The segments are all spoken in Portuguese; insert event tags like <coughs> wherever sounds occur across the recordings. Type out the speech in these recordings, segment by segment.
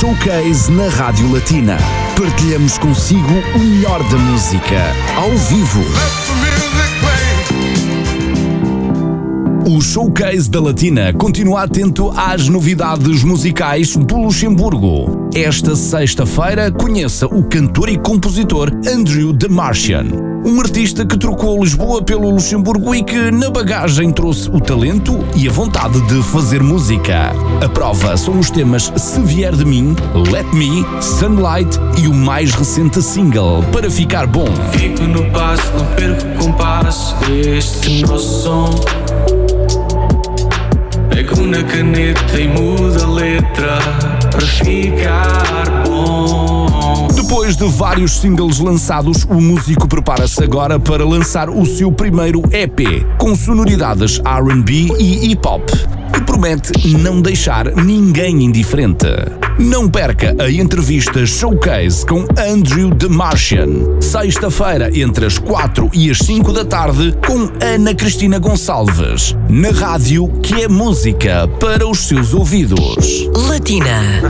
Showcase na Rádio Latina. Partilhamos consigo o melhor da música, ao vivo. O Showcase da Latina continua atento às novidades musicais do Luxemburgo. Esta sexta-feira conheça o cantor e compositor Andrew The Martian, um artista que trocou Lisboa pelo Luxemburgo e que na bagagem trouxe o talento e a vontade de fazer música. A prova são os temas Se Vier de Mim, Let Me, Sunlight e o mais recente single, Para Ficar Bom. Fico no passo, não perco o compasso deste nosso som. Pego na caneta e muda a letra para ficar bom. Depois de vários singles lançados, o músico prepara-se agora para lançar o seu primeiro EP, com sonoridades RB e hip hop, que promete não deixar ninguém indiferente. Não perca a entrevista Showcase com Andrew The Martian, sexta-feira entre as 4 e as 5 da tarde, com Ana Cristina Gonçalves, na rádio que é música para os seus ouvidos. Latina.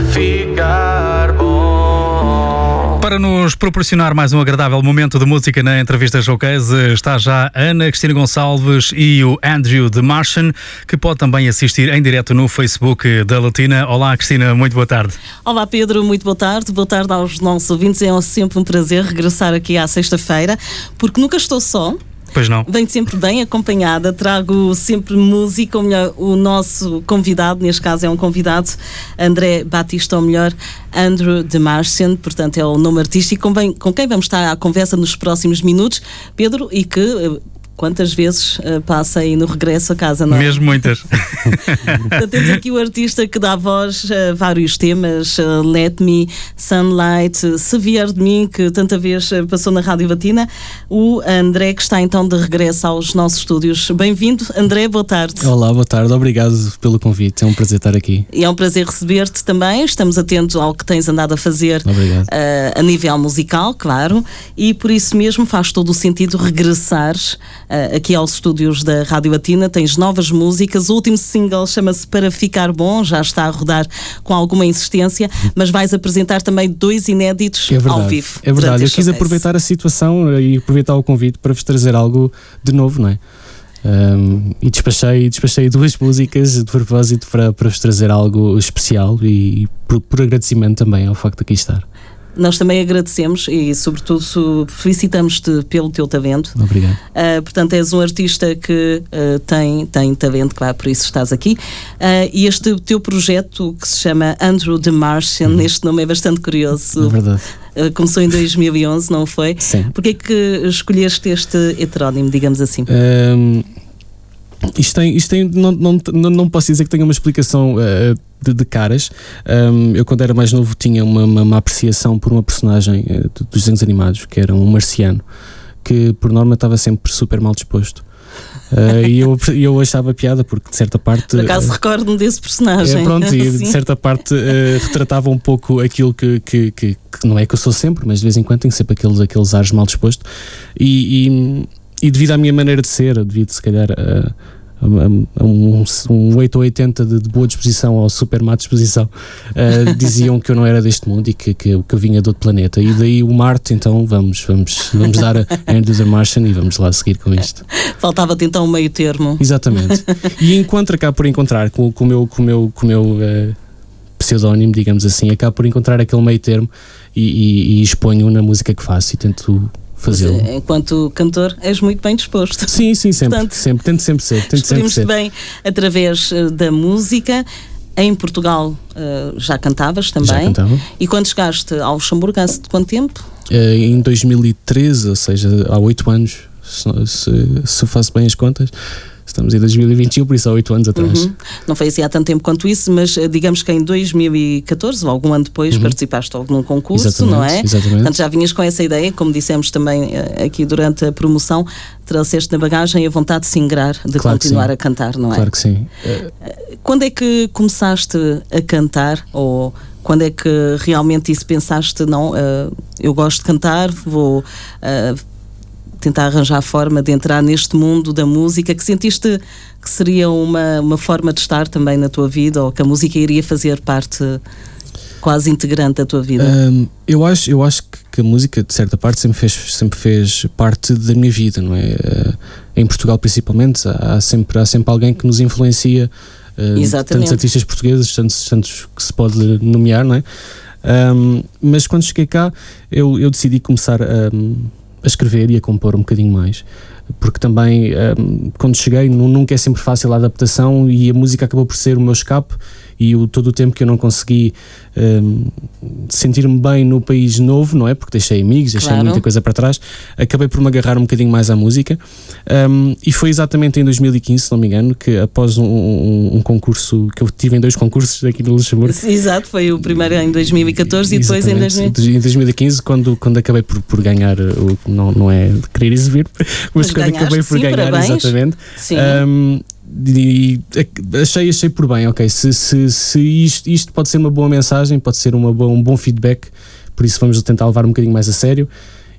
Para nos proporcionar mais um agradável momento de música na entrevista showcase, está já Ana Cristina Gonçalves e o Andrew de Martian, que pode também assistir em direto no Facebook da Latina. Olá, Cristina, muito boa tarde. Olá Pedro, muito boa tarde. Boa tarde aos nossos ouvintes. É sempre um prazer regressar aqui à sexta-feira, porque nunca estou só. Pois não. Venho sempre bem acompanhada, trago sempre música, ou melhor, o nosso convidado, neste caso é um convidado, André Batista, ou melhor, Andrew de Martian, portanto é o nome artístico com, bem, com quem vamos estar à conversa nos próximos minutos, Pedro, e que eh, quantas vezes uh, passa aí no regresso a casa, não é? Mesmo muitas. <laughs> Então, temos aqui o artista que dá voz a vários temas, uh, Let Me, Sunlight, Se Vier de Mim, que tanta vez passou na Rádio Latina, o André, que está então de regresso aos nossos estúdios. Bem-vindo, André, boa tarde. Olá, boa tarde, obrigado pelo convite, é um prazer estar aqui. E é um prazer receber-te também, estamos atentos ao que tens andado a fazer uh, a nível musical, claro, e por isso mesmo faz todo o sentido regressares aqui aos estúdios da Rádio Latina. Tens novas músicas, o último single chama-se Para Ficar Bom, já está a rodar com alguma insistência, mas vais apresentar também dois inéditos É verdade, ao vivo. é verdade. Eu quis aproveitar a situação e aproveitar o convite para vos trazer algo de novo, não é? Um, e despachei, despachei duas músicas de propósito para, para vos trazer algo especial e por, por agradecimento também ao facto de aqui estar. Nós também agradecemos e, sobretudo, felicitamos-te pelo teu talento. Obrigado. Uh, portanto, és um artista que uh, tem, tem talento, claro, por isso estás aqui. Uh, e este teu projeto, que se chama Andrew the Martian, este nome é bastante É curioso. verdade. Uh, começou em 2011, não foi? Sim. Porquê que escolheste este heterónimo, digamos assim? Um, isto tem, isto tem não, não, não, posso dizer que tenha uma explicação uh, de, de caras. Um, eu, quando era mais novo, tinha uma, uma, uma apreciação por uma personagem uh, dos desenhos animados, que era um marciano, que por norma estava sempre super mal disposto. Uh, e eu, <laughs> eu achava piada, porque de certa parte. Por acaso uh, recordo-me desse personagem. é, pronto, e <laughs> de certa parte eh, retratava um pouco aquilo que, que, que, que não é que eu sou sempre, mas de vez em quando tenho sempre aqueles, aqueles ares mal disposto. E, e, e devido à minha maneira de ser, devido se calhar a, a, a um, um 8 ou 80 de, de boa disposição ou super má disposição, eh, <laughs> diziam que eu não era deste mundo e que, que, eu- que eu vinha de outro planeta. E daí o Marte, então vamos, vamos, vamos dar a <laughs> Andrew the Martian e vamos lá seguir com isto. Faltava-te então um meio termo. Exatamente. E encontro, acabo por encontrar com, com o meu, com o meu, com o meu eh, pseudónimo, digamos assim, acabo por encontrar aquele meio termo e, e, e exponho na música que faço e tento fazê-lo. Enquanto cantor, és muito bem disposto. Sim, sim, sempre, Portanto, sempre, tento sempre ser, tento sempre ser. bem através eh, da música. Em Portugal eh, já cantavas também. Já cantava. E quando chegaste ao Luxemburgo, há de quanto tempo? Eh, em 2013, ou seja, há oito anos, se, se, se faço bem as contas, estamos em 2021, por isso há oito anos atrás. Uhum. Não foi assim há tanto tempo quanto isso, mas eh, digamos que em 2014, ou algum ano depois, participaste de algum concurso, Uhum. Exatamente, não é? exatamente. Portanto, já vinhas com essa ideia, como dissemos também eh, aqui durante a promoção, trouxeste na bagagem a vontade de se ingrar, de Claro continuar a cantar, não é? Claro que sim. Eh, Quando é que começaste a cantar ou quando é que realmente isso pensaste, não, eu gosto de cantar, vou tentar arranjar a forma de entrar neste mundo da música, que sentiste que seria uma, uma forma de estar também na tua vida ou que a música iria fazer parte quase integrante da tua vida? Um, eu acho, eu acho que a música, de certa parte, sempre fez, sempre fez parte da minha vida, não é? Uh, em Portugal, principalmente, há sempre, há sempre alguém que nos influencia. Uh, Exatamente. Tantos artistas portugueses, tantos, tantos que se pode nomear, não é? Um, mas quando cheguei cá, eu, eu decidi começar a, a escrever e a compor um bocadinho mais porque também um, quando cheguei nunca é sempre fácil a adaptação e a música acabou por ser o meu escape e o, todo o tempo que eu não consegui um, sentir-me bem no país novo, não é? Porque deixei amigos, deixei claro. muita coisa para trás, acabei por me agarrar um bocadinho mais à música um, e foi exatamente em 2015, se não me engano, que após um, um, um, concurso que eu tive em dois concursos aqui no Luxemburgo. Exato, foi o primeiro em 2014 e depois em, 2000... em 2015, quando, quando acabei por, por ganhar, o, não, não é querer exibir, mas, mas quando acabei por sim, ganhar, parabéns. exatamente. Sim. Um, e achei, achei por bem, ok. Se, se, se isto, isto pode ser uma boa mensagem, pode ser uma boa, um bom feedback, por isso vamos tentar levar um bocadinho mais a sério.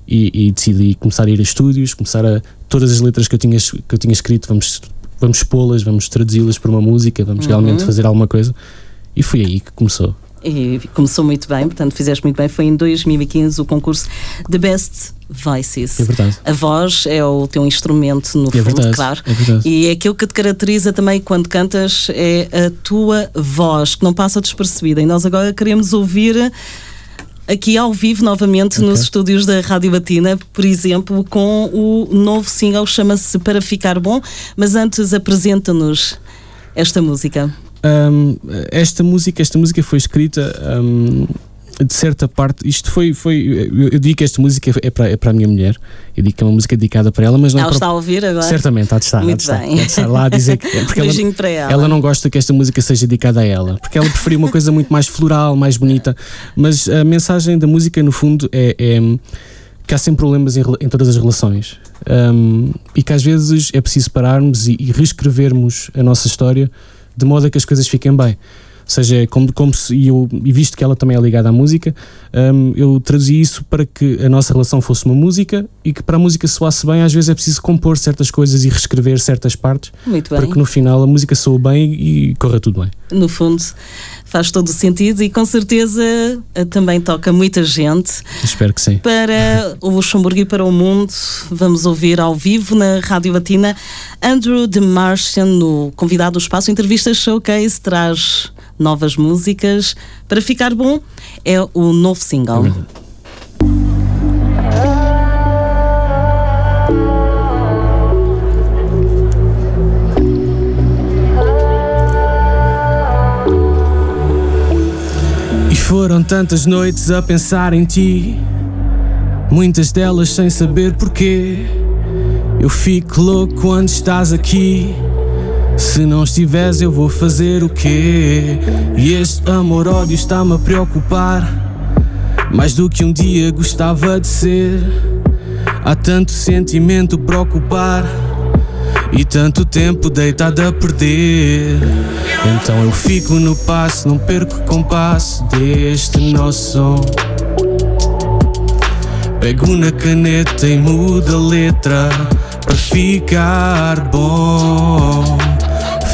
E, e decidi começar a ir a estúdios, começar a. Todas as letras que eu tinha, que eu tinha escrito, vamos, vamos expô-las, vamos traduzi-las para uma música, vamos uhum. realmente fazer alguma coisa. E foi aí que começou. E começou muito bem, portanto, fizeste muito bem. Foi em 2015 o concurso The Best Voices. É verdade. A voz é o teu instrumento, no é fundo, verdade, claro. É verdade. E é aquilo que te caracteriza também quando cantas é a tua voz, que não passa despercebida. E nós agora queremos ouvir aqui ao vivo novamente okay. nos estúdios da Rádio Batina, por exemplo, com o novo single chama-se Para Ficar Bom, mas antes apresenta-nos esta música. Um, esta música, esta música foi escrita um, de certa parte. Isto foi, foi eu, digo que esta música é para, é para a minha mulher. Eu digo que é uma música dedicada para ela, mas não ela é está a ouvir agora. Certamente, há de estar, Muito há de estar, há de estar lá a dizer que porque ela, para ela. ela não gosta que esta música seja dedicada a ela, porque ela preferia uma coisa muito mais floral, mais bonita. Mas a mensagem da música, no fundo, é, é que há sempre problemas em, em todas as relações um, e que às vezes é preciso pararmos e, e reescrevermos a nossa história de modo a que as coisas fiquem bem. Ou seja, como, como se, e, eu, e visto que ela também é ligada à música, um, eu traduzi isso para que a nossa relação fosse uma música e que para a música soasse bem, às vezes é preciso compor certas coisas e reescrever certas partes para que no final a música soe bem e corra tudo bem. No fundo, faz todo o sentido e com certeza eh, também toca muita gente. Espero que sim. Para <laughs> o Luxemburgo e para o mundo, vamos ouvir ao vivo na Rádio Latina Andrew de Martian, no convidado do Espaço Entrevista Showcase, traz novas músicas. Para ficar bom, é o novo single. É E foram tantas noites a pensar em ti, muitas delas sem saber porquê. Eu fico louco quando estás aqui. Se não estiveres, eu vou fazer o quê? E este amor-ódio está-me a preocupar. Mais do que um dia gostava de ser. Há tanto sentimento para ocupar. E tanto tempo deitado a perder. Então eu fico no passo, não perco o compasso deste nosso som. Pego na caneta e mudo a letra para ficar bom.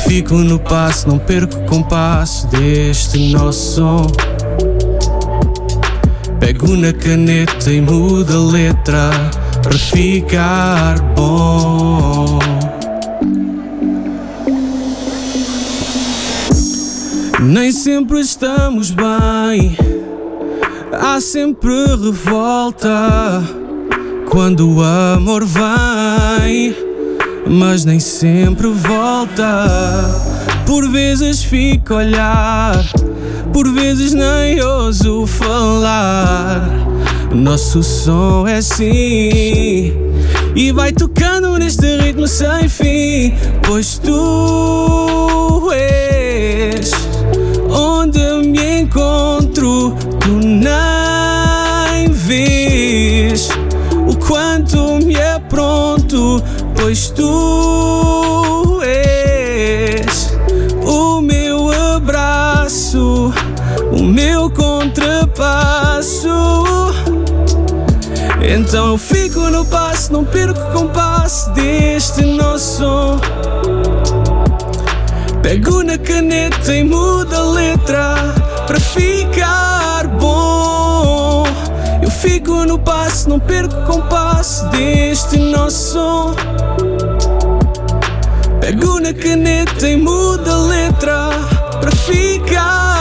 Fico no passo, não perco o compasso deste nosso som. Pego na caneta e mudo a letra para ficar bom. Nem sempre estamos bem, há sempre revolta quando o amor vem mas nem sempre volta. Por vezes fico a olhar, por vezes nem ouso falar. Nosso som é assim e vai tocando neste ritmo sem fim, pois tu és onde me encontro, tu nem vês pois tu és o meu abraço, o meu contrapasso. Então eu fico no passo, não perco o compasso deste nosso som. Pego na caneta e mudo a letra para ficar. Fico no passo, não perco o compasso deste nosso som. Pego na caneta e mudo a letra para ficar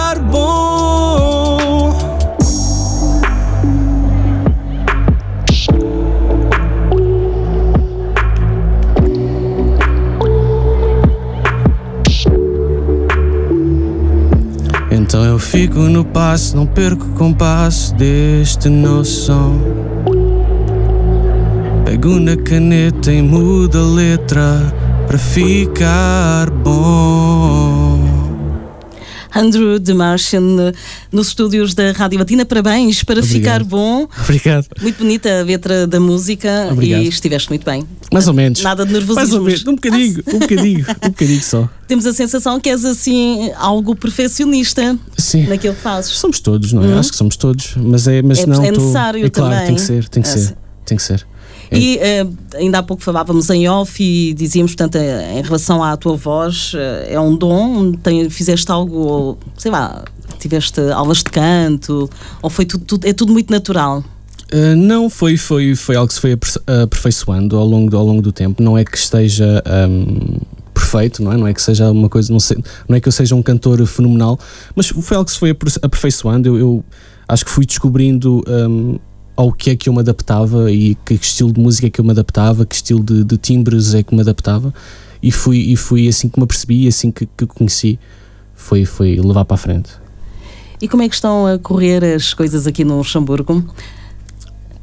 fico no passo, não perco o compasso deste som. Pego na caneta e mudo a letra para ficar bom. Andrew de Martian nos estúdios da Rádio Latina. Parabéns para Obrigado. ficar bom. Obrigado. Muito bonita a letra da música Obrigado. e estiveste muito bem. Mais ou menos. Nada de nervosismo. Mais ou menos. Um bocadinho, um bocadinho, um bocadinho só. Temos a sensação que és assim algo perfeccionista Sim. naquilo que fazes. Somos todos, não é? Acho que somos todos, mas é, mas É- não é tô- necessário é claro, também. tem que ser, tem que É ser, assim. tem que ser. É. E eh, ainda há pouco falávamos em off e dizíamos, portanto, eh, em relação à tua voz, eh, é um dom, tem, fizeste algo, sei lá, tiveste aulas de canto, ou foi tudo, tudo- é tudo muito natural? Uh, não foi, foi, foi algo que se foi aperfeiçoando ao longo, do- ao longo do tempo. Não é que esteja um, perfeito, não é? Não é que seja uma coisa, não, sei, não é que eu seja um cantor fenomenal, mas foi algo que se foi aperfeiçoando. Eu, eu acho que fui descobrindo um, ao que é que eu me adaptava e que estilo de música é que eu me adaptava, que estilo de, de timbres é que me adaptava. E fui, e fui assim que me apercebi, e assim que, que conheci, foi, foi levar para a frente. E como é que estão a correr as coisas aqui no Luxemburgo?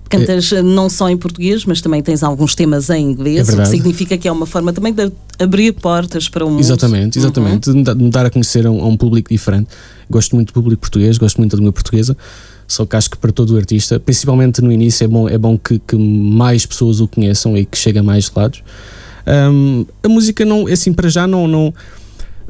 Cantas eh, não só em português, mas também tens alguns temas em É inglês, o que significa que é uma forma também de abrir portas para o mundo. Exatamente, Uhum. exatamente. Dar- de me dar a conhecer a um, a um público diferente. Gosto muito do público português, gosto muito da língua portuguesa. Só que acho que para todo o artista, principalmente no início, é bom, é bom que, que mais pessoas o conheçam e que chegue a mais lados. Hum, a música não, assim, para já não. não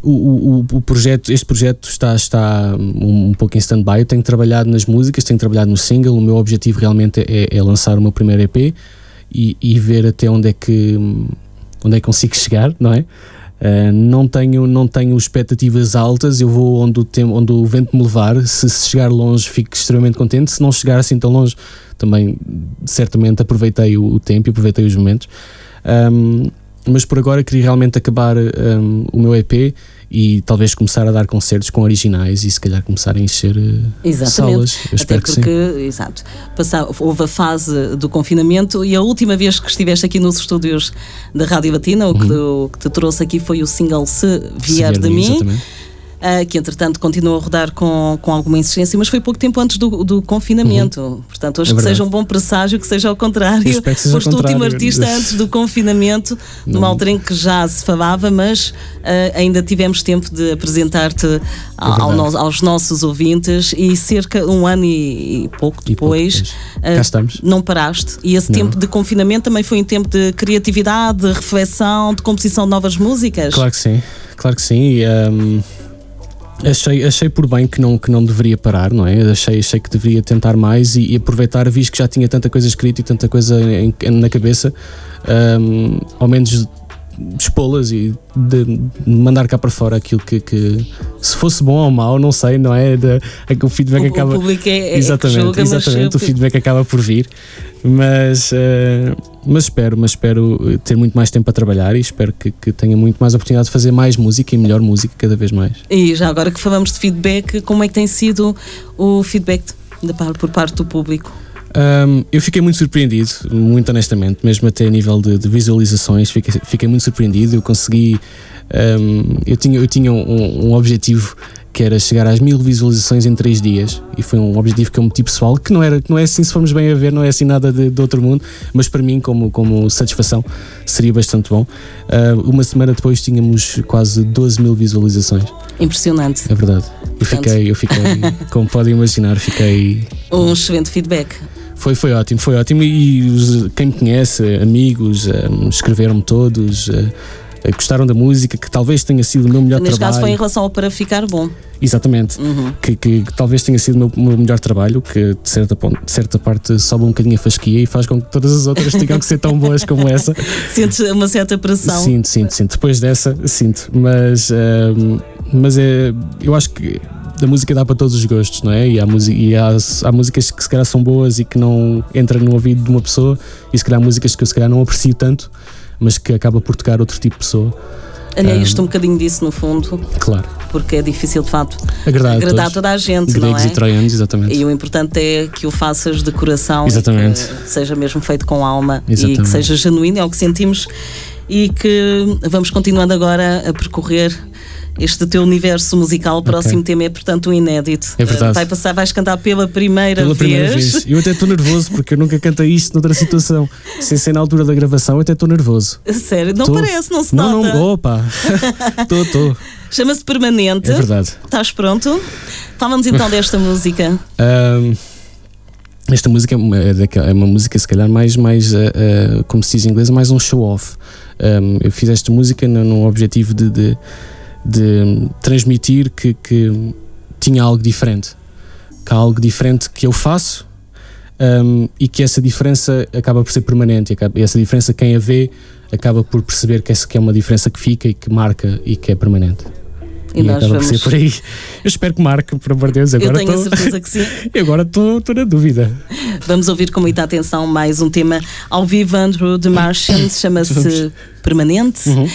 o, o, o projeto, este projeto está, está um, um pouco em stand-by. Eu tenho trabalhado nas músicas, tenho trabalhado no single. O meu objetivo realmente é, é lançar o meu primeiro EP e, e ver até onde é que onde é que consigo chegar, não é? Uh, não tenho não tenho expectativas altas. Eu vou onde o tempo, onde o vento me levar. Se, se chegar longe, fico extremamente contente. Se não chegar assim tão longe, também certamente aproveitei o, o tempo e aproveitei os momentos. Um, mas por agora queria realmente acabar um, o meu EP e talvez começar a dar concertos com originais e se calhar começar a encher uh, Exatamente. salas. Eu Até espero que sim. porque, exato, passar, houve a fase do confinamento e a última vez que estiveste aqui nos estúdios da Rádio Latina, o, que, o que te trouxe aqui foi o single Se Uhum. Se Vier de Mim, exatamente. Ah, que entretanto continua a rodar com, com alguma insistência, mas foi pouco tempo antes do, do confinamento. Portanto, hoje É que verdade. seja um bom presságio, que seja ao contrário. Ao Foste o último artista antes do confinamento, numa altura em que já se falava, mas ah, ainda tivemos tempo de apresentar-te ao- ao no- aos nossos ouvintes e cerca um ano e, e pouco E depois. ah, não paraste. E esse Não. tempo de confinamento também foi um tempo de criatividade, de reflexão, de composição de novas músicas. Claro que sim, claro que sim. E, um, achei, achei por bem que não, que não deveria parar, não é? Achei, achei que deveria tentar mais e, e aproveitar, visto que já tinha tanta coisa escrita e tanta coisa em- na cabeça, um, ao menos expô-las e de mandar cá para fora aquilo que, que se fosse bom ou mau, não sei, não é? De, é que o feedback O, acaba. o público é, é exatamente, que julga, mas exatamente, o feedback acaba por vir. Mas, eh, mas espero, mas espero ter muito mais tempo a trabalhar e espero que, que tenha muito mais oportunidade de fazer mais música e melhor música cada vez mais. E já agora que falamos de feedback, como é que tem sido o feedback de por parte do público? Um, eu fiquei muito surpreendido, muito honestamente, mesmo até a nível de, de visualizações, fiquei, fiquei muito surpreendido. Eu consegui, um, eu tinha, eu tinha um, um objetivo que era chegar às mil visualizações em três dias e foi um objetivo que eu meti pessoal, que não era, que não é assim, se formos bem a ver, não é assim nada de, de outro mundo, mas para mim, como, como satisfação, seria bastante bom. Uh, uma semana depois tínhamos quase 12 mil visualizações, Impressionante. é verdade. Eu Portanto- fiquei, eu fiquei, <laughs> como podem imaginar, fiquei Um excelente feedback. Foi, foi ótimo, foi ótimo. E os- quem me conhece, amigos, eh, escreveram-me todos, eh, gostaram da música, que talvez tenha sido o meu melhor Neste trabalho. caso foi em relação ao para ficar bom. Exatamente. Uhum. Que, que- que talvez tenha sido o meu, meu melhor trabalho, que de certa, de certa parte sobe um bocadinho a fasquia e faz com que todas as outras tenham que ser tão boas como essa. <laughs> Sentes uma certa pressão. Sinto, sinto, sinto. Depois dessa, sinto. Mas, ehm, mas é, eu acho que a música dá para todos os gostos, não é? E, há, e há, há, músicas que se calhar são boas e que não entram no ouvido de uma pessoa, e se calhar músicas que eu se calhar não aprecio tanto, mas que acaba por tocar outro tipo de pessoa. Alheias-te um, um bocadinho disso, no fundo. Claro. Porque é difícil, de facto, agradar, agradar toda a gente, Gregos não é? e troianos, exatamente. E o importante é que o faças de coração. Exatamente. que seja mesmo feito com alma exatamente. e que seja genuíno, é o que sentimos. E que vamos continuando agora a percorrer este teu universo musical. O próximo okay. tema é, portanto, um inédito. É verdade. Vai passar, vais cantar pela primeira pela vez. Pela primeira vez. Eu até estou nervoso porque eu nunca cantei isto noutra situação. Sem ser na altura da gravação, eu até estou nervoso. Sério? Não tô... parece, não se não, nota. Não, opa. <laughs> Estou, estou. Chama-se Permanente. É verdade. Estás pronto? Fala-nos então desta música. Um, esta música é, é uma música, se calhar, mais, mais uh, uh, como se diz em inglês, mais um show-off. Um, eu fiz esta música no, no objetivo de, de de transmitir que, que tinha algo diferente, que há algo diferente que eu faço um, e que essa diferença acaba por ser permanente e essa diferença quem a vê acaba por perceber que essa que é uma diferença que fica e que marca e que é permanente. E, e acaba vamos... por ser por aí. Eu espero que marque, por amor de Deus. Agora eu tenho tô... a certeza que sim. <laughs> agora estou na dúvida. Vamos ouvir com muita atenção mais um tema ao vivo, Andrew The Martian, <coughs> chama-se Permanente uhum.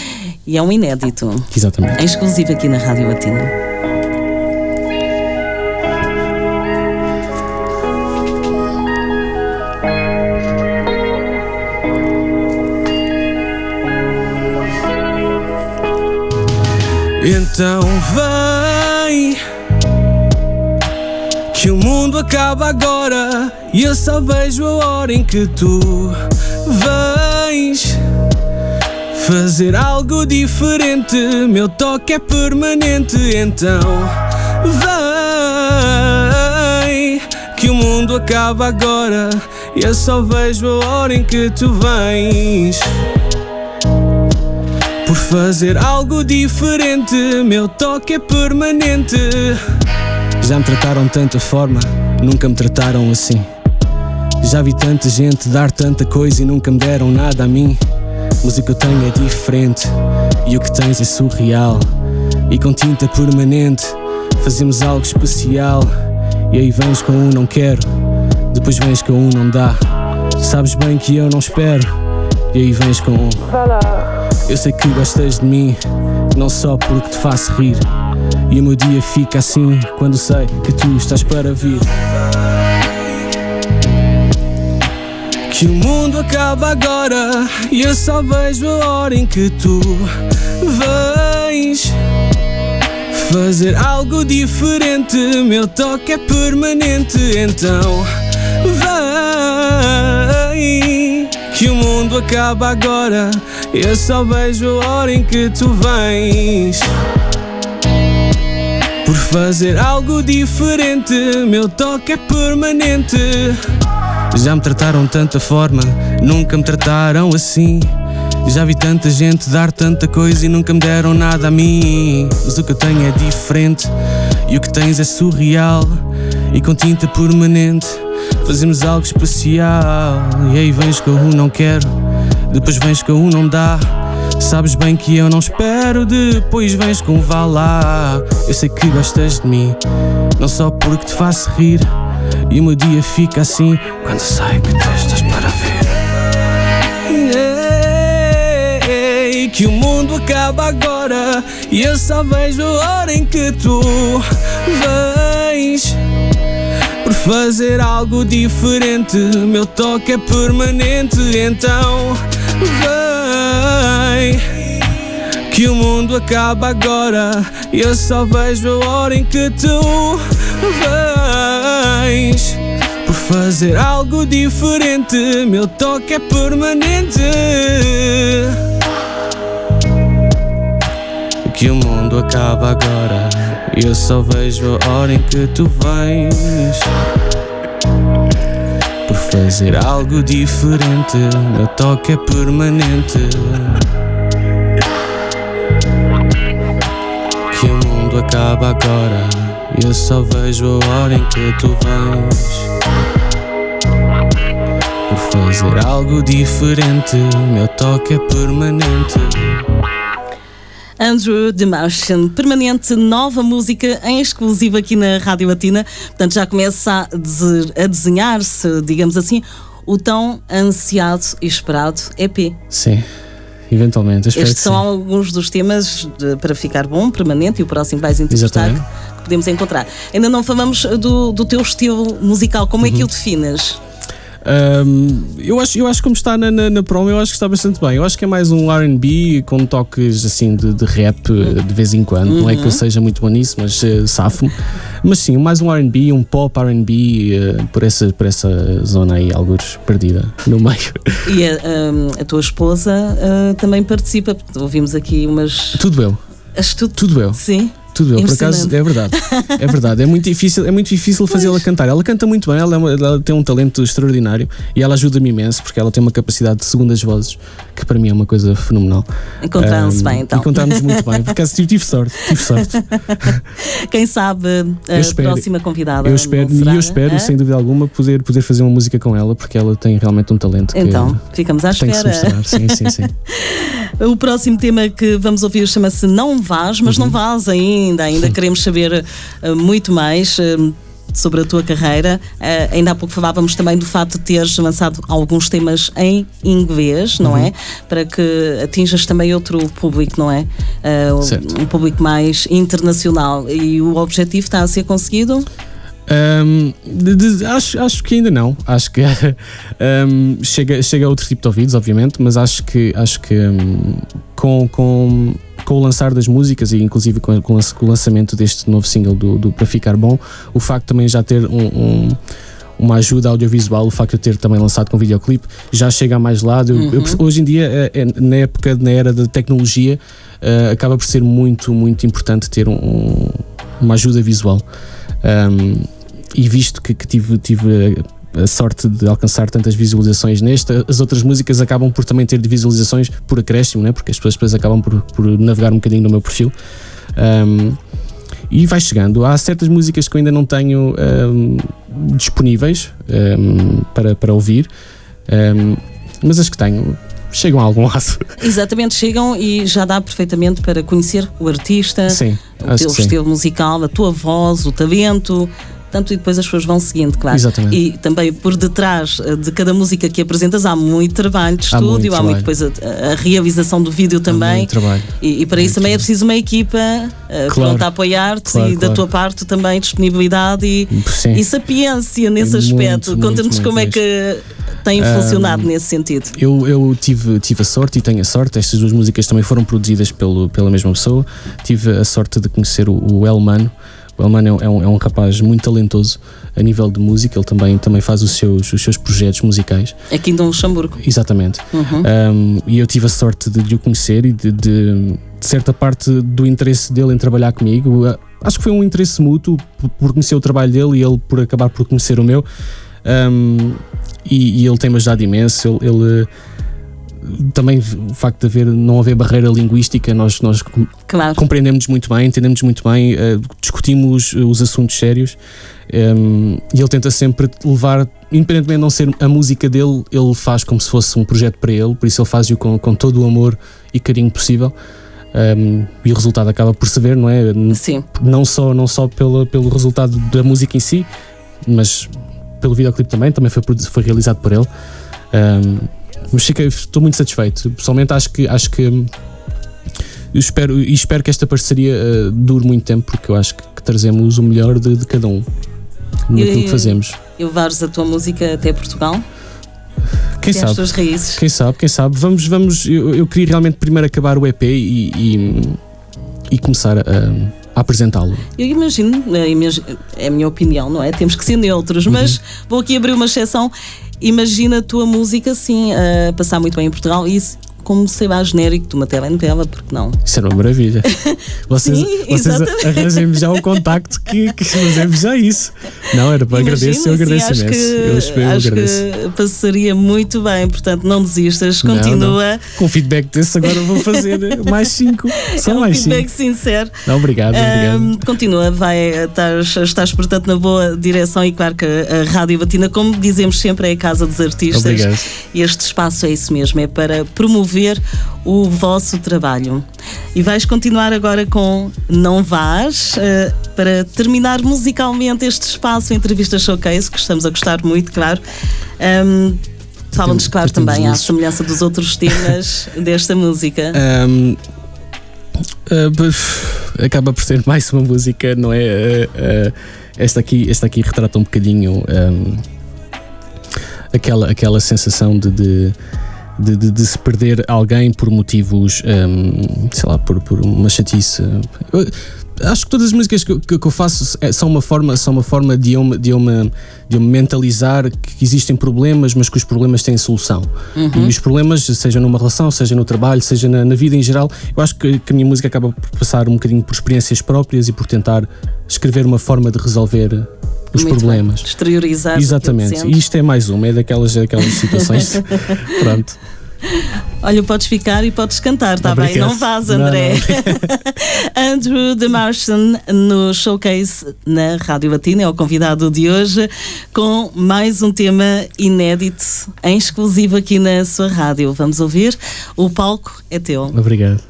e é um inédito. Exatamente. É exclusivo aqui na Rádio Latina. Então vem Que o mundo acaba agora E eu só vejo a hora em que tu vens Fazer algo diferente. Meu toque é permanente. Então vem Que o mundo acaba agora E eu só vejo a hora em que tu vens por fazer algo diferente, meu toque é permanente. Já me trataram de tanta forma, nunca me trataram assim. Já vi tanta gente dar tanta coisa e nunca me deram nada a mim. Mas o que eu tenho é diferente e o que tens é surreal. E com tinta permanente fazemos algo especial. E aí vens com um não quero, depois vens com um não dá. Sabes bem que eu não espero, e aí vens com um. Eu sei que gostas de mim, não só porque te faço rir. E o meu dia fica assim quando sei que tu estás para vir. Que o mundo acaba agora e eu só vejo a hora em que tu vens fazer algo diferente. Meu toque é permanente, então vem. O acaba agora. Eu só vejo a hora em que tu vens. Por fazer algo diferente Meu toque é permanente. Já me trataram de tanta forma Nunca me trataram assim. Já vi tanta gente dar tanta coisa e nunca me deram nada a mim. Mas o que eu tenho é diferente e o que tens é surreal e com tinta permanente. Fazemos algo especial E aí vens com um não quero Depois vens com um não dá. Sabes bem que eu não espero. Depois vens com um vá lá. Eu sei que gostas de mim Não só porque te faço rir. E o meu dia fica assim Quando sei que tu estás para ver. Que o mundo acaba agora. E eu só vejo a hora em que tu vens. Por fazer algo diferente. Meu toque é permanente, então vem. Que o mundo acaba agora e eu só vejo a hora em que tu vens. Por fazer algo diferente, meu toque é permanente. Que o mundo acaba agora e eu só vejo a hora em que tu vens fazer algo diferente. Meu toque é permanente. Que o mundo acaba agora. Eu só vejo a hora em que tu vens. Por fazer algo diferente Meu toque é permanente Andrew Demartian, permanente nova música em exclusivo aqui na Rádio Latina. Portanto, já começa a desenhar-se, digamos assim, o tão ansiado e esperado EP. Sim. Eventualmente, Estes são sim. alguns dos temas de, para ficar bom, permanente, e o próximo vais Exatamente. que podemos encontrar. Ainda não falamos do, do teu estilo musical, como uhum. é que o uhum. Um, eu, acho, eu acho que como está na, na, na prom, eu acho que está bastante bem. Eu acho que é mais um RB com toques assim de, de rap eh, de vez em quando. Uhum. Não é que eu uhum. seja muito bom nisso, mas uh, safo-me. Mas sim, mais um RB, um pop RB uh, por, essa, por essa zona aí, alguns perdida no meio. E a, um, a tua esposa uh, também participa, ouvimos aqui umas. Tudo eu. Tudo, tudo eu. Sim. Tudo eu, por acaso, é verdade. É verdade. É muito difícil, é muito difícil fazê-la cantar. Ela canta muito bem, ela, é uma, ela, tem um talento extraordinário e ela ajuda-me imenso porque ela tem uma capacidade de segundas vozes que para mim é uma coisa fenomenal. Encontraram-se um, bem, então. Encontraram-nos muito bem, por acaso tive sorte, tive sorte. <laughs> Quem sabe a espero, próxima convidada. Eu espero, e eu espero, é? sem dúvida alguma, poder, poder fazer uma música com ela porque ela tem realmente um talento. Então, que, ficamos à espera. Tem que se mostrar, sim, sim, sim. <laughs> o próximo tema que vamos ouvir chama-se Não Vás, mas uhum. não vás ainda, ainda queremos saber uh, muito mais. Uh, sobre a tua carreira. Uh, ainda há pouco falávamos também do fato de teres lançado alguns temas em inglês, não uhum. é? Para que atinjas também outro público, não é? Uh, um público mais internacional. E o objetivo está a ser conseguido? Um, de, de, acho, acho que ainda não. Acho que <laughs> um, chega, chega a outro tipo de ouvidos, obviamente, mas acho que, acho que um, com, com com o lançar das músicas e inclusive com, com o lançamento deste novo single do, do Para Ficar Bom, o facto também já ter um, um uma ajuda audiovisual, o facto de ter também lançado com videoclipe, já chega a mais lado. Uhum. Eu, hoje em dia, é, é, na época, na era da tecnologia, uh, acaba por ser muito, muito importante ter um, uma ajuda visual. Um, e visto que, que tive, tive a sorte de alcançar tantas visualizações neste. As outras músicas acabam por também ter visualizações por acréscimo, né? porque as pessoas depois acabam por, por navegar um bocadinho no meu perfil. Um, e vai chegando. Há certas músicas que eu ainda não tenho um, disponíveis um, para, para ouvir, mas as que tenho chegam a algum <laughs> lado. Exatamente, chegam e já dá perfeitamente para conhecer o artista, sim, o teu estilo musical, a tua voz, o talento, tanto e depois as pessoas vão seguindo, claro. Exatamente. E também por detrás eh, de cada música que apresentas há muito trabalho de estúdio, há muito, há muito depois a, a, realização do vídeo também. Há muito trabalho. E, e para muito isso também é preciso uma equipa uh, claro. pronta a apoiar-te claro, e claro. da tua parte também disponibilidade e, e sapiência nesse aspecto. Conta-nos como é que tem funcionado um, nesse sentido. Eu, eu tive, tive a sorte e tenho a sorte, estas duas músicas também foram produzidas pelo, pela mesma pessoa. Tive a sorte de conhecer o, o Elmano o Elman é um, é um rapaz muito talentoso a nível de música, ele também, também faz os seus, os seus projetos musicais. Aqui em Luxemburgo. Exatamente. Uhum. Um, e eu tive a sorte de, de o conhecer e de, de, de, certa parte do interesse dele em trabalhar comigo. Acho que foi um interesse mútuo por conhecer o trabalho dele e ele por acabar por conhecer o meu. Um, e, e, ele tem-me ajudado imenso. Ele, ele também o facto de haver, não haver barreira linguística, nós, nós claro. compreendemos muito bem, entendemos muito bem, uh, discutimos os assuntos sérios um, ehm, e ele tenta sempre levar, independentemente de não ser a música dele, ele faz como se fosse um projeto para ele, por isso ele faz-o com, com todo o amor e carinho possível. Um, ehm, e o resultado acaba por se ver, não é? Sim. Não só, não só pelo, pelo resultado da música em si, mas pelo videoclipe também, também foi, foi realizado por ele. Um, ehm, mas fiquei, estou muito satisfeito. Pessoalmente acho que acho que espero, e espero que esta parceria uh, dure muito tempo porque eu acho que, que trazemos o melhor de, de cada um naquilo que fazemos. E levares a tua música até Portugal? Quem sabe? As raízes. Quem sabe, quem sabe. Vamos, vamos. Eu, eu queria realmente primeiro acabar o EP e, e, e começar a, apresentá-lo. Eu imagino, é a minha opinião, não é? Temos que ser neutros, uhum. mas vou aqui abrir uma exceção imagina a tua música assim, a passar muito bem em Portugal e isso como lá, genérico de uma telenovela, porque não? Isso era uma maravilha. <laughs> Vocês, Sim, vocês arranjem já o contacto que, que fazemos já isso. Não, era para agradecer, eu agradeço imenso. eu espero, acho eu agradeço. que passaria muito bem, portanto não desistas, continua. Não. Com feedback desse agora vou fazer mais cinco. <laughs> Só é um mais feedback cinco. sincero. Não, obrigado, obrigado. Um, continua, vai, estás, estás portanto na boa direção e claro que a Rádio Batina, como dizemos sempre, é a casa dos artistas. Obrigado. Este espaço é isso mesmo, é para promover desenvolver o vosso trabalho. E vais continuar agora com Não Vás, uh, para terminar musicalmente este espaço Entrevista Showcase, que estamos a gostar muito, claro. Um, Fala-nos, claro, também à semelhança dos outros temas <laughs> desta música. Um, uh, acaba por ser mais uma música, não é? Uh, uh, esta, aqui, esta aqui retrata um bocadinho um, aquela, aquela sensação de, de de, de, de, se perder alguém por motivos, um, sei lá, por, por uma chatice. Eu, acho que todas as músicas que, que, que, eu faço é, são uma forma, são uma forma de, eu, de, eu me, de eu me mentalizar que existem problemas, mas que os problemas têm solução. Uhum. E os problemas, seja numa relação, seja no trabalho, seja na, na vida em geral, eu acho que, que, a minha música acaba por passar um bocadinho por experiências próprias e por tentar escrever uma forma de resolver os Muito problemas. Bem. Exteriorizar. Exatamente. E isto é mais uma, é daquelas, daquelas situações. <laughs> Pronto. Olha, podes ficar e podes cantar, está bem? Não vás, André. Não, não. <laughs> Andrew The Martian no showcase na Rádio Latina, é o convidado de hoje, com mais um tema inédito, em exclusivo aqui na sua rádio. Vamos ouvir. O palco é teu. Obrigado.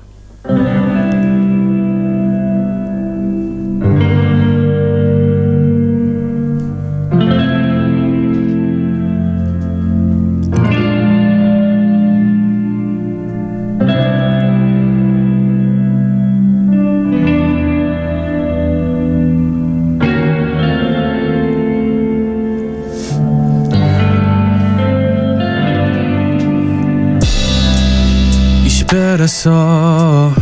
Espera só.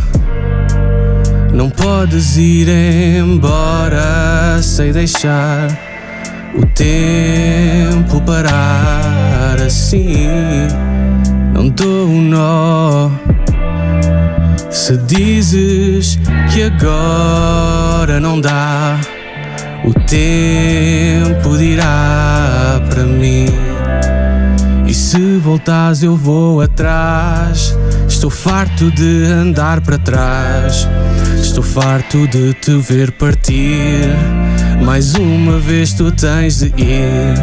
Não podes ir embora sem deixar o tempo parar assim. Não dou um nó. Se dizes que agora não dá, o tempo dirá para mim. E se voltares, eu vou atrás. Estou farto de andar para trás. Estou farto de te ver partir. Mais uma vez tu tens de ir.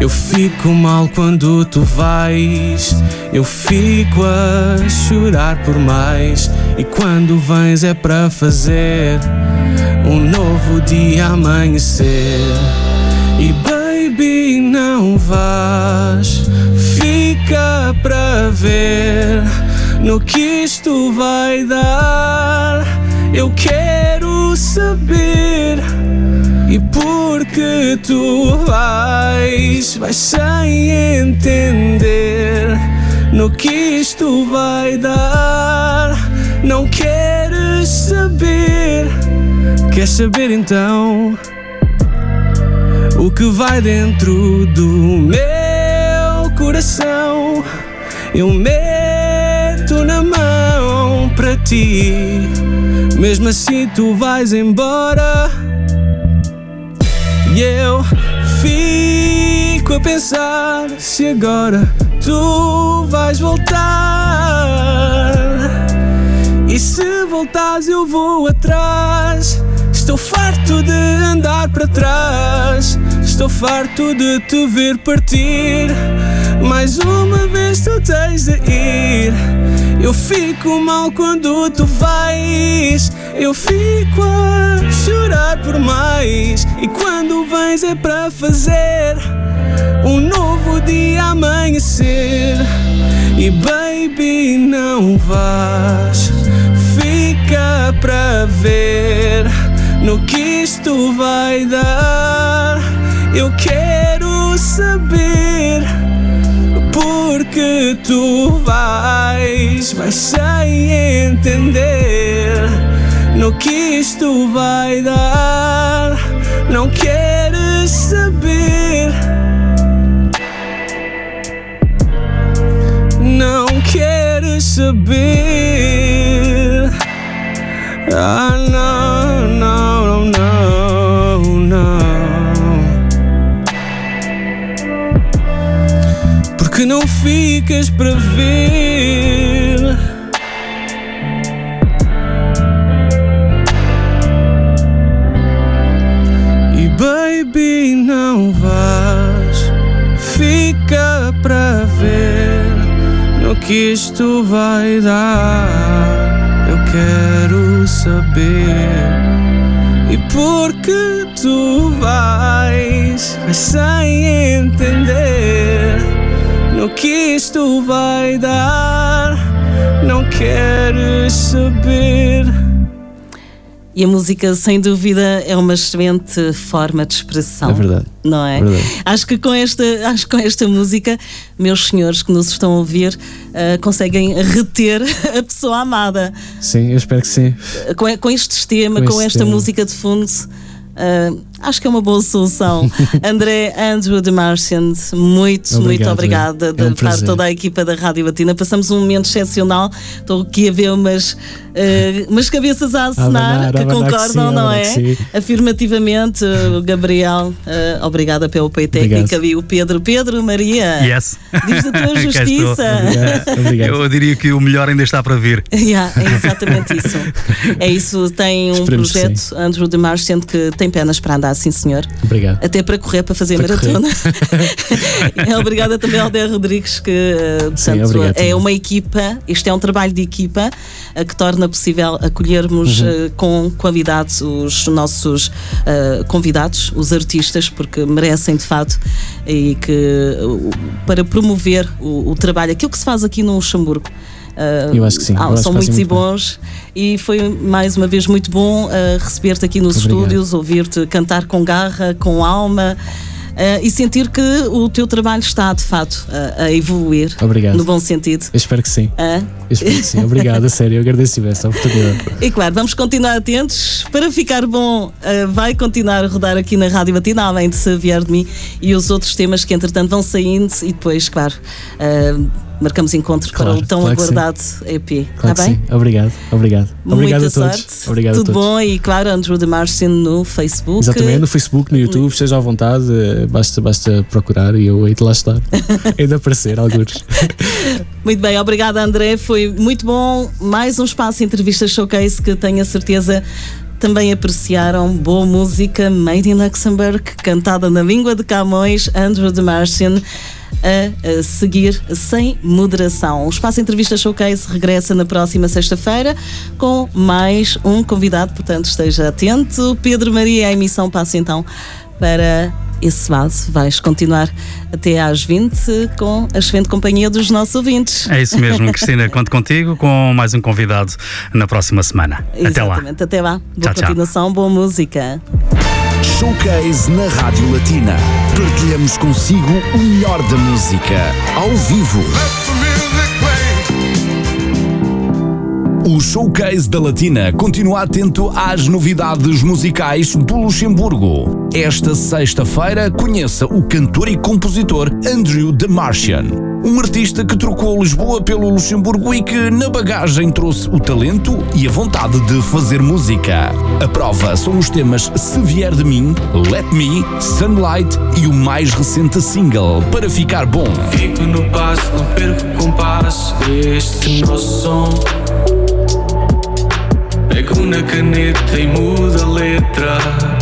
Eu fico mal quando tu vais. Eu fico a chorar por mais. E quando vens é para fazer um novo dia amanhecer. E baby, não vás. Fica para ver no que isto vai dar. Eu quero saber. E porque tu vais, vais sem entender no que isto vai dar. Não queres saber? Quer saber então o que vai dentro do meu coração? Eu mesmo meto na mão ti. Mesmo assim, tu vais embora. E eu fico a pensar se agora tu vais voltar. E se voltares, eu vou atrás. Estou farto de andar para trás. Estou farto de te ver partir. Mais uma vez tu tens de ir. Eu fico mal quando tu vais. Eu fico a chorar por mais. E quando vens é para fazer um novo dia amanhecer. E baby, não vás. Fica para ver no que isto vai dar. Eu quero saber porque tu vais, vais sem entender no que isto vai dar. Não queres saber. Não queres saber. Ah, não, ficas para ver. E baby, não vás, fica para ver no que isto vai dar. Eu quero saber. E porque tu vais, vais sem entender no que isto vai dar. Não queres saber. E a música, sem dúvida, é uma excelente forma de expressão. É verdade. Não é? Verdade. Acho que com esta, acho que com esta música, meus senhores que nos estão a ouvir, ah, conseguem reter a pessoa amada. Sim, eu espero que sim. Com, com este tema, Com com, este esta tema. música de fundo. ah, acho que é uma boa solução. <laughs> André Andrew de Martian, muito, muito Obrigado, obrigada é um de, prazer. toda a equipa da Rádio Batina. Passamos um momento excepcional. Estou aqui a ver umas, ah, umas cabeças a acenar que a concordam, sim, não a é? Afirmativamente, o Gabriel, ah, obrigada pelo apoio técnico. E o Pedro, Pedro, Maria, Yes. diz da tua <laughs> justiça. Obrigado. Obrigado. Eu diria que o melhor ainda está para vir. <laughs> Yeah, é exatamente isso. É isso. Tem um Esperemos projeto, Andrew de Martian, que tem pernas para andar, sim senhor. Obrigado. Até para correr, para fazer Para maratona. <laughs> É Obrigada também ao Dé Rodrigues, que eh, Sim, portanto, obrigado é uma equipa, isto é um trabalho de equipa eh, que torna possível acolhermos Uhum. eh, com qualidade os nossos eh, convidados, os artistas, porque merecem de fato e que para promover o, o trabalho, aquilo que se faz aqui no Luxemburgo. eh, Eu acho que sim, ah, são muitos e muito bem. E foi mais uma vez muito bom eh, receber-te aqui nos Obrigado. estúdios, ouvir-te cantar com garra, com alma. eh, e sentir que o teu trabalho está de fato a, a evoluir Obrigado. no bom sentido. Eu espero que sim. Ah, espero que sim. Obrigado, a sério. Eu agradeço essa oportunidade. <laughs> E claro, vamos continuar atentos. Para ficar bom, eh, vai continuar a rodar aqui na Rádio Batina, além de Se Vier de Mim e os outros temas que entretanto vão saindo. E depois, claro, eh, marcamos encontro Claro, para o tão claro aguardado EP. Claro que bem? sim. Obrigado. Obrigado. Obrigado Muita a todos. sorte. Obrigado Tudo a todos. bom e claro, Andrew de Marcian no Facebook. Exatamente, no Facebook, no YouTube, esteja à vontade, basta, basta procurar e eu hei de lá estar. <laughs> hei de aparecer, alguns. Muito bem, obrigada André, foi muito bom. Mais um espaço entrevista showcase que tenho a certeza também apreciaram. Boa música, Made in Luxembourg, cantada na língua de Camões, Andrew de Martian. A, seguir sem moderação. O Espaço Entrevista Showcase regressa na próxima sexta-feira com mais um convidado, portanto esteja atento. Pedro Maria, a emissão passa então para esse base. Vais continuar até às 20 com a excelente companhia dos nossos ouvintes. É isso mesmo, <laughs> Cristina. Conto contigo com mais um convidado na próxima semana. Até lá. Exatamente, até lá. Boa Tchau, tchau. continuação, boa música. Showcase na Rádio Latina. Partilhamos consigo o melhor da música, ao vivo. O Showcase da Latina continua atento às novidades musicais do Luxemburgo. Esta sexta-feira conheça o cantor e compositor Andrew de Martian, um artista que trocou Lisboa pelo Luxemburgo e que na bagagem trouxe o talento e a vontade de fazer música. A prova são os temas Se Vier de Mim, Let Me, Sunlight e o mais recente single Para Ficar Bom. Fico no passo, não perco o compasso deste nosso som. Na caneta e mudo a letra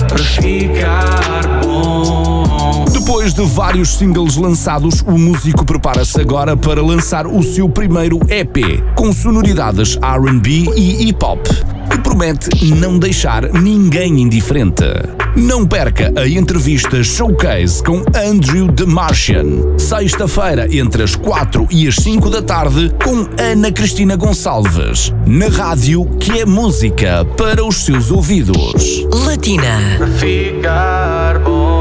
para ficar bom. Depois de vários singles lançados, o músico prepara-se agora para lançar o seu primeiro EP, com sonoridades RB e hip hop, que promete não deixar ninguém indiferente. Não perca a entrevista Showcase com Andrew de Martian, sexta-feira entre as 4 e as 5 da tarde, com Ana Cristina Gonçalves, na rádio que é música para os seus ouvidos. Latina. Ficar bom.